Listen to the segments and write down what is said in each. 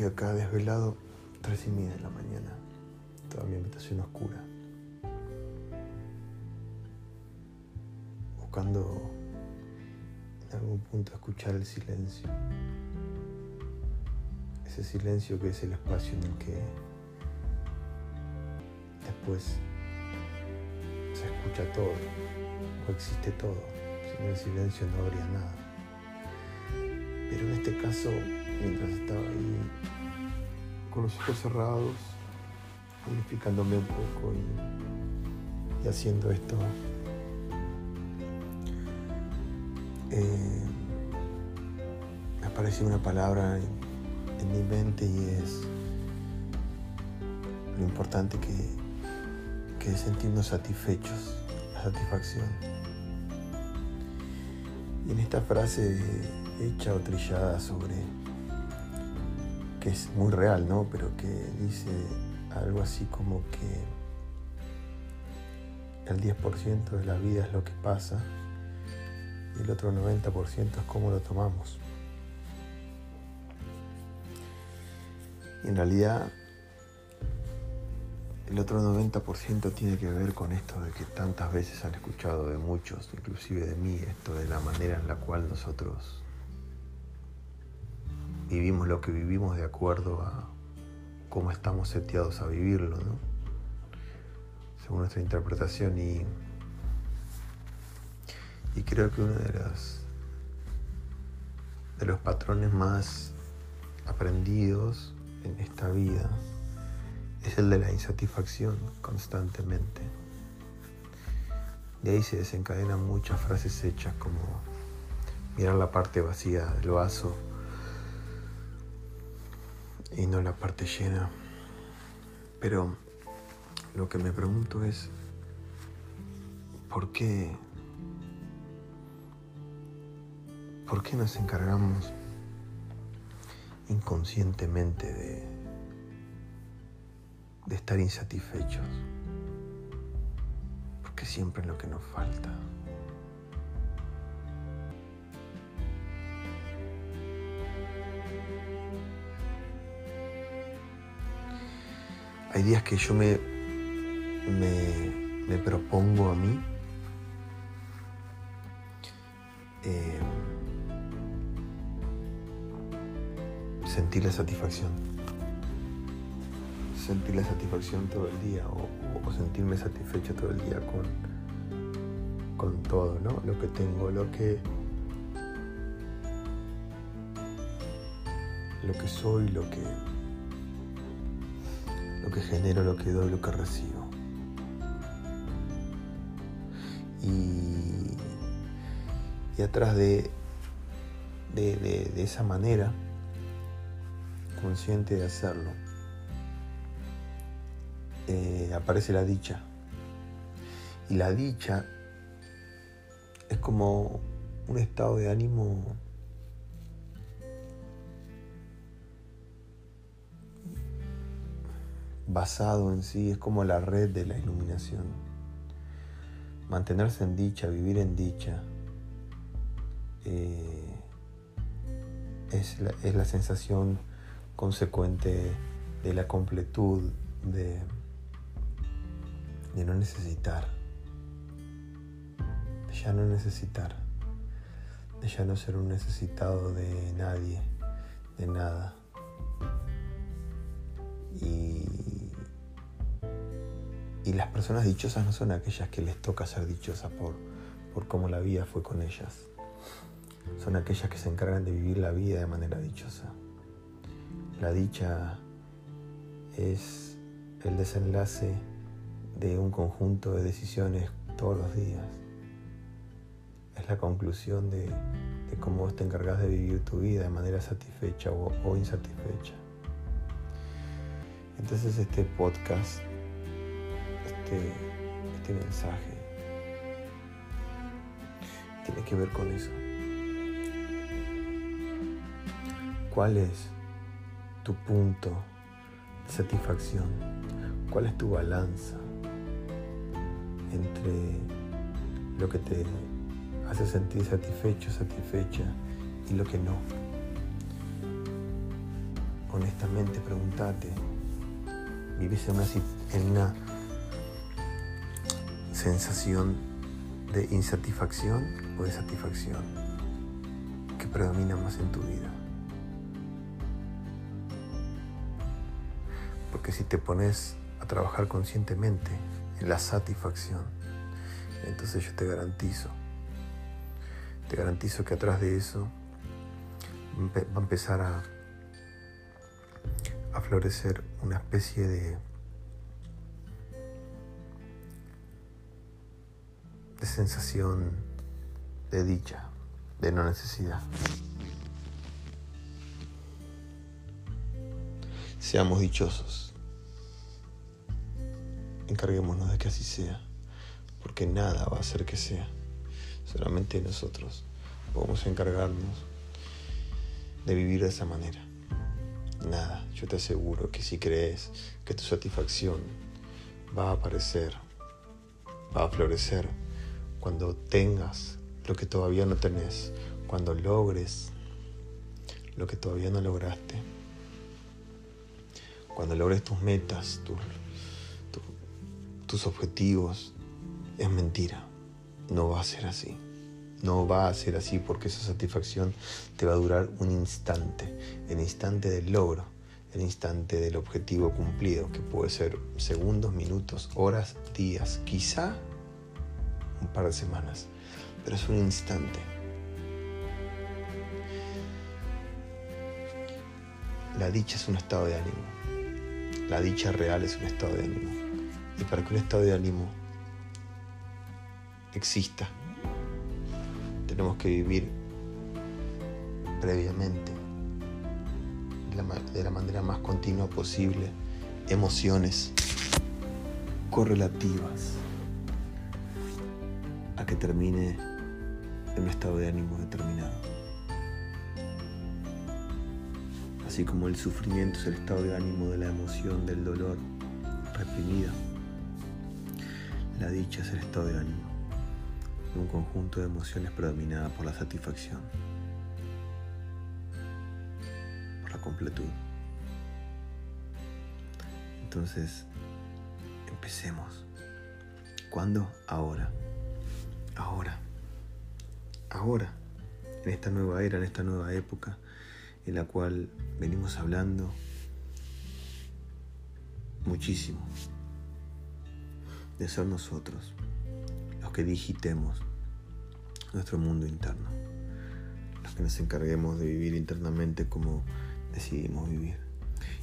estoy acá desvelado, tres y media de la mañana, toda mi habitación oscura, buscando en algún punto escuchar el silencio, ese silencio que es el espacio en el que después se escucha todo, o existe todo, sin el silencio no habría nada. Pero en este caso, mientras estaba ahí con los ojos cerrados, unificándome un poco y, haciendo esto, eh, me apareció una palabra en, en mi mente y es lo importante que, que es sentirnos satisfechos, la satisfacción. Y en esta frase hecha o trillada sobre, que es muy real, ¿no? Pero que dice algo así como que el 10% de la vida es lo que pasa y el otro 90% es cómo lo tomamos. Y en realidad el otro 90% tiene que ver con esto de que tantas veces han escuchado de muchos, inclusive de mí, esto de la manera en la cual nosotros vivimos lo que vivimos de acuerdo a cómo estamos seteados a vivirlo, según nuestra interpretación y, y creo que uno de los, de los patrones más aprendidos en esta vida es el de la insatisfacción constantemente. De ahí se desencadenan muchas frases hechas como mirar la parte vacía del vaso y no la parte llena. Pero lo que me pregunto es, ¿por qué? ¿Por qué nos encargamos inconscientemente de, de estar insatisfechos? Porque siempre es lo que nos falta. Hay días que yo me, me, propongo a mí eh, sentir la satisfacción. Sentir la satisfacción todo el día o, sentirme satisfecho todo el día con, con todo, ¿no? Lo que tengo, lo que lo que soy, lo que que genero, lo que doy, lo que recibo. Y, y atrás de, de, esa manera, consciente de hacerlo, eh, aparece la dicha. Y la dicha es como un estado de ánimo basado en sí, es como la red de la iluminación. Mantenerse en dicha, vivir en dicha, eh, es, la, sensación consecuente de la completud, de, de no necesitar, de ya no necesitar, de ya no ser un necesitado de nadie, de nada. Y y las personas dichosas no son aquellas que les toca ser dichosas por, por cómo la vida fue con ellas. Son aquellas que se encargan de vivir la vida de manera dichosa. La dicha es el desenlace de un conjunto de decisiones todos los días. Es la conclusión de, cómo vos te encargas de vivir tu vida de manera satisfecha o, o insatisfecha. Entonces este podcast este, este, mensaje tiene que ver con eso. ¿Cuál es tu punto de satisfacción? ¿Cuál es tu balanza entre lo que te hace sentir satisfecho, satisfecha y lo que no? honestamente pregúntate, ¿vives en una, en una sensación de insatisfacción o de satisfacción que predomina más en tu vida? Porque si te pones a trabajar conscientemente en la satisfacción, entonces yo te garantizo, te garantizo que atrás de eso va a empezar a, a florecer una especie de, de sensación de dicha, de no necesidad. Seamos dichosos. Encarguémonos de que así sea, porque nada va a hacer que sea. Solamente nosotros podemos encargarnos de vivir de esa manera. Nada, yo te aseguro que si crees que tu satisfacción va a aparecer, va a florecer cuando tengas lo que todavía no tenés, cuando logres lo que todavía no lograste, cuando logres tus metas, tus, tus objetivos, es mentira, no va a ser así. No va a ser así porque esa satisfacción te va a durar un instante, el instante del logro, el instante del objetivo cumplido, que puede ser segundos, minutos, horas, días, quizá par de semanas, pero es un instante. La dicha es un estado de ánimo. La dicha real es un estado de ánimo. Y para que un estado de ánimo exista, tenemos que vivir previamente, de la, manera más continua posible, emociones correlativas a que termine en un estado de ánimo determinado. Así como el sufrimiento es el estado de ánimo de la emoción del dolor reprimida, la dicha es el estado de ánimo un conjunto de emociones predominada por la satisfacción, por la completud. Entonces, empecemos. ¿Cuándo? Ahora. Ahora. Ahora. En esta nueva era, en esta nueva época en la cual venimos hablando muchísimo de ser nosotros que digitemos nuestro mundo interno, los que nos encarguemos de vivir internamente como decidimos vivir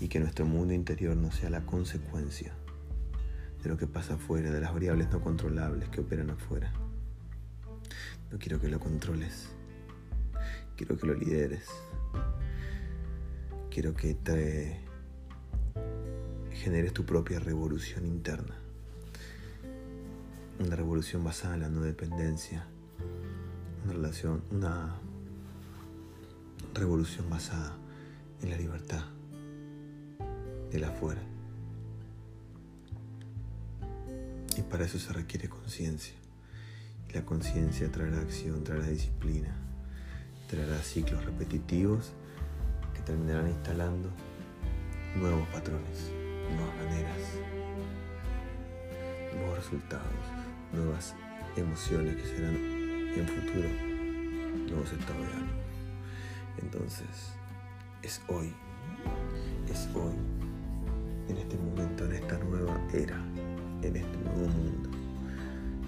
y que nuestro mundo interior no sea la consecuencia de lo que pasa afuera, de las variables no controlables que operan afuera. No quiero que lo controles, quiero que lo lideres, quiero que te generes tu propia revolución interna una revolución basada en la no dependencia, una relación, una revolución basada en la libertad del afuera. Y para eso se requiere conciencia. La conciencia traerá acción, traerá disciplina, traerá ciclos repetitivos que terminarán instalando nuevos patrones, nuevas maneras, nuevos resultados nuevas emociones que serán en futuro nuevos estados de ánimo. Entonces, es hoy, es hoy, en este momento, en esta nueva era, en este nuevo mundo,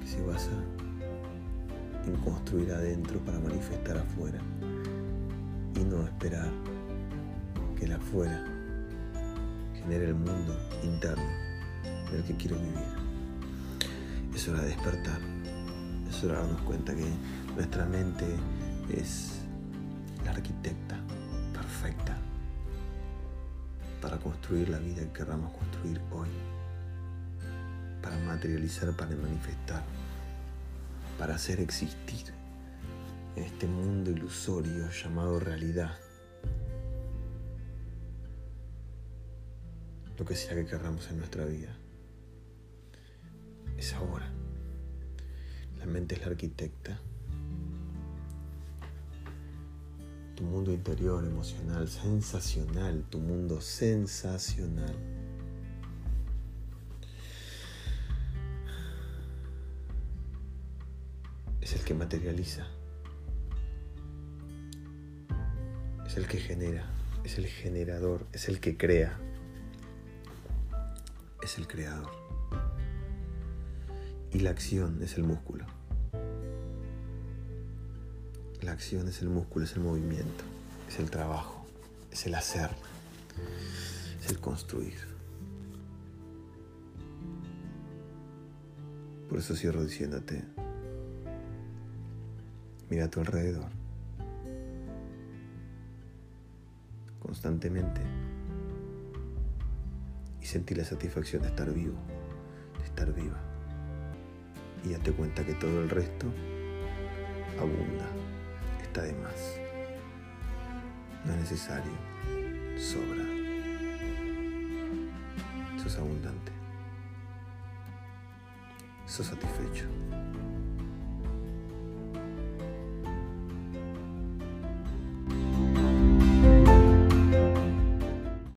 que se basa en construir adentro para manifestar afuera y no esperar que el afuera genere el mundo interno en el que quiero vivir. Es hora de despertar. Es hora de darnos cuenta que nuestra mente es la arquitecta perfecta para construir la vida que queramos construir hoy. Para materializar, para manifestar, para hacer existir este mundo ilusorio llamado realidad. Lo que sea que querramos en nuestra vida es ahora. La mente es la arquitecta tu mundo interior emocional, sensacional, tu mundo sensacional. Materializa. Es el que genera. Es el generador. Es el que crea. Es el creador. Y la acción es el músculo. La acción es el músculo, es el movimiento, es el trabajo, es el hacer, es el construir. Por eso cierro diciéndote, mira a tu alrededor, constantemente, y sentí la satisfacción de estar vivo, de estar viva. Y date cuenta que todo el resto abunda de más. No es necesario. Sobra. Sos abundante. Sos satisfecho.